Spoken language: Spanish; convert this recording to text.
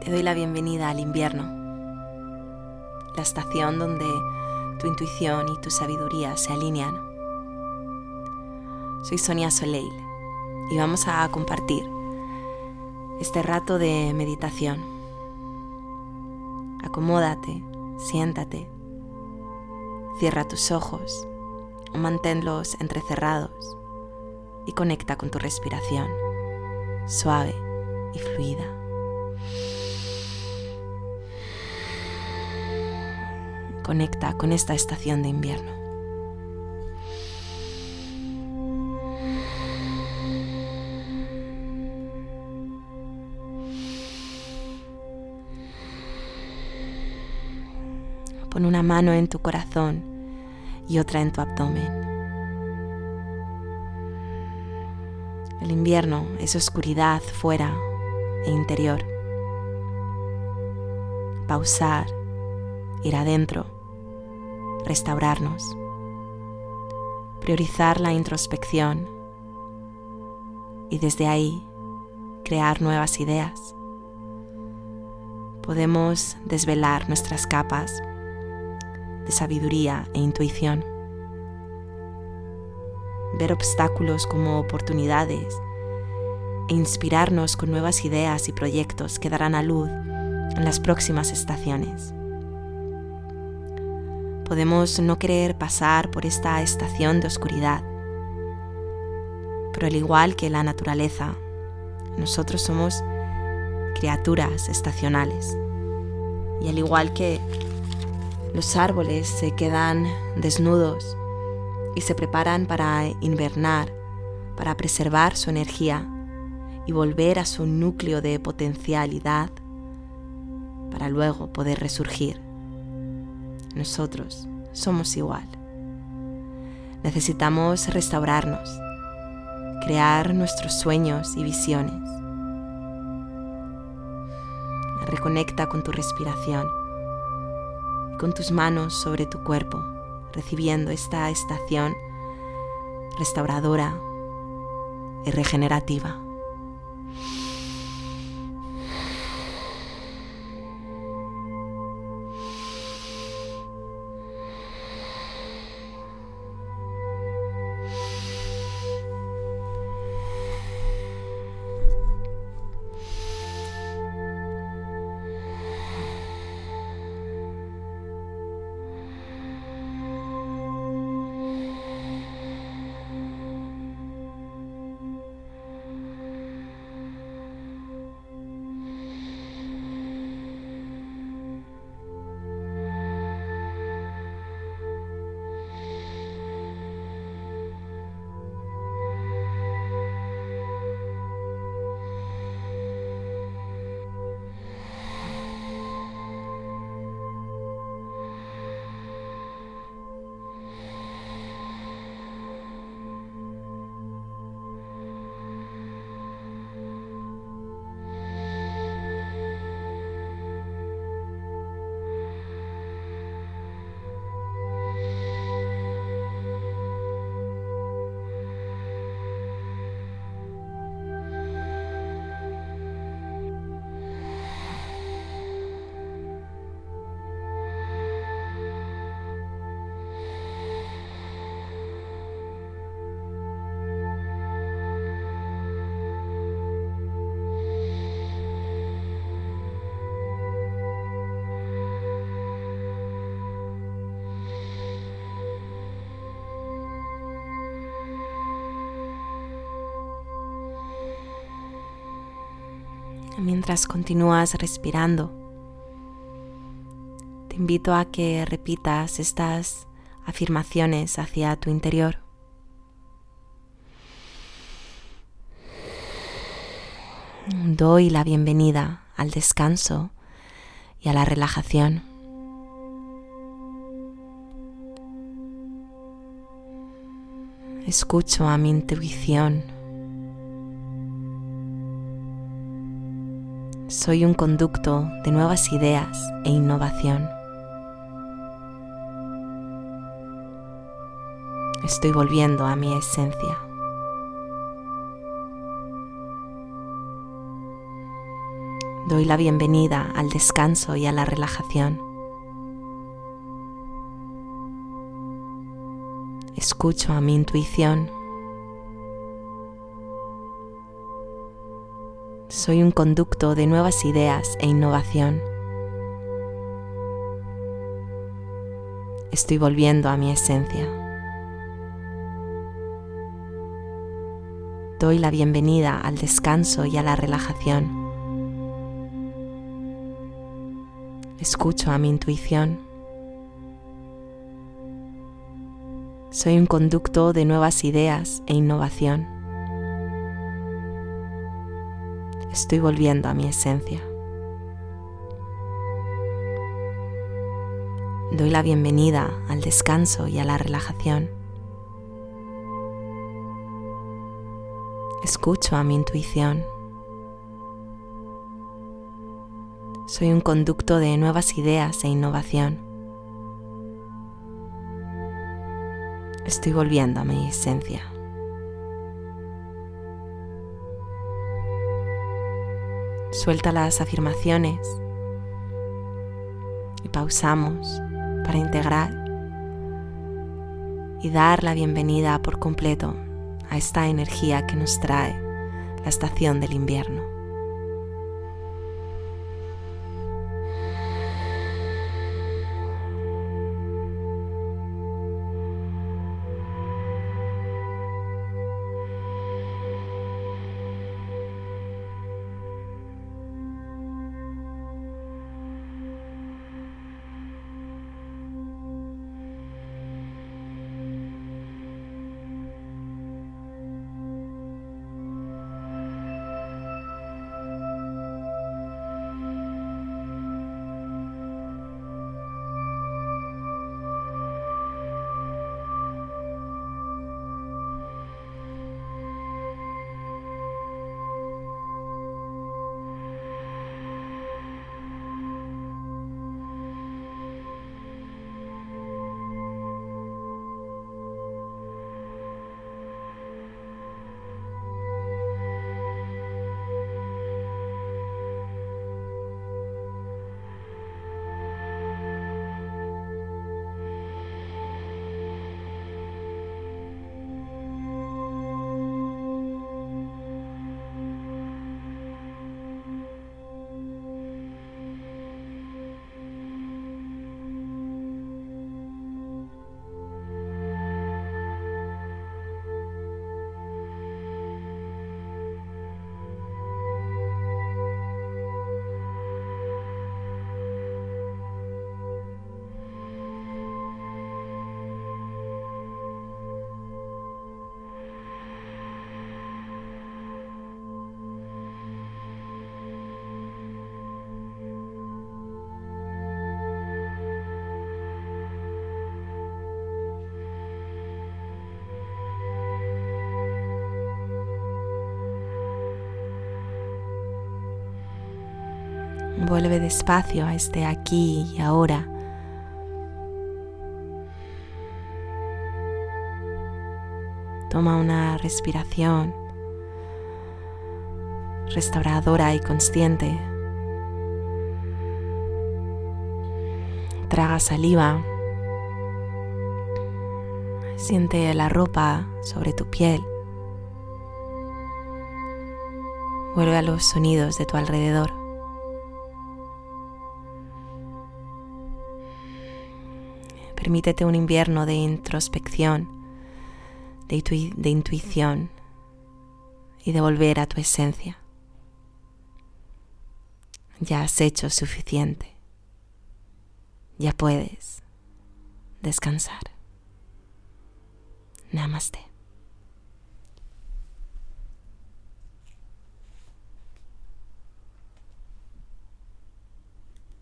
Te doy la bienvenida al invierno, la estación donde tu intuición y tu sabiduría se alinean. Soy Sonia Soleil y vamos a compartir este rato de meditación. Acomódate, siéntate, cierra tus ojos o manténlos entrecerrados y conecta con tu respiración, suave y fluida. Conecta con esta estación de invierno. Pon una mano en tu corazón y otra en tu abdomen. El invierno es oscuridad fuera e interior. Pausar, ir adentro, restaurarnos, priorizar la introspección y desde ahí crear nuevas ideas. Podemos desvelar nuestras capas de sabiduría e intuición. Ver obstáculos como oportunidades e inspirarnos con nuevas ideas y proyectos que darán a luz en las próximas estaciones. Podemos no querer pasar por esta estación de oscuridad, pero al igual que la naturaleza, nosotros somos criaturas estacionales. Y al igual que los árboles se quedan desnudos y se preparan para invernar, para preservar su energía y volver a su núcleo de potencialidad para luego poder resurgir. Nosotros somos igual. Necesitamos restaurarnos, crear nuestros sueños y visiones. Reconecta con tu respiración con tus manos sobre tu cuerpo, recibiendo esta estación restauradora y regenerativa. Mientras continúas respirando. Te invito a que repitas estas afirmaciones hacia tu interior. Doy la bienvenida al descanso y a la relajación. Escucho a mi intuición. Soy un conducto de nuevas ideas e innovación. Estoy volviendo a mi esencia. Doy la bienvenida al descanso y a la relajación. Escucho a mi intuición. Soy un conducto de nuevas ideas e innovación. Estoy volviendo a mi esencia. Doy la bienvenida al descanso y a la relajación. Escucho a mi intuición. Soy un conducto de nuevas ideas e innovación. Estoy volviendo a mi esencia. Doy la bienvenida al descanso y a la relajación. Escucho a mi intuición. Soy un conducto de nuevas ideas e innovación. Estoy volviendo a mi esencia. Suelta las afirmaciones y pausamos para integrar y dar la bienvenida por completo a esta energía que nos trae la estación del invierno. Vuelve despacio a este aquí y ahora. Toma una respiración restauradora y consciente. Traga saliva. Siente la ropa sobre tu piel. Vuelve a los sonidos de tu alrededor. Permítete un invierno de introspección, de, intuición y de volver a tu esencia. Ya has hecho suficiente. Ya puedes descansar. Namaste.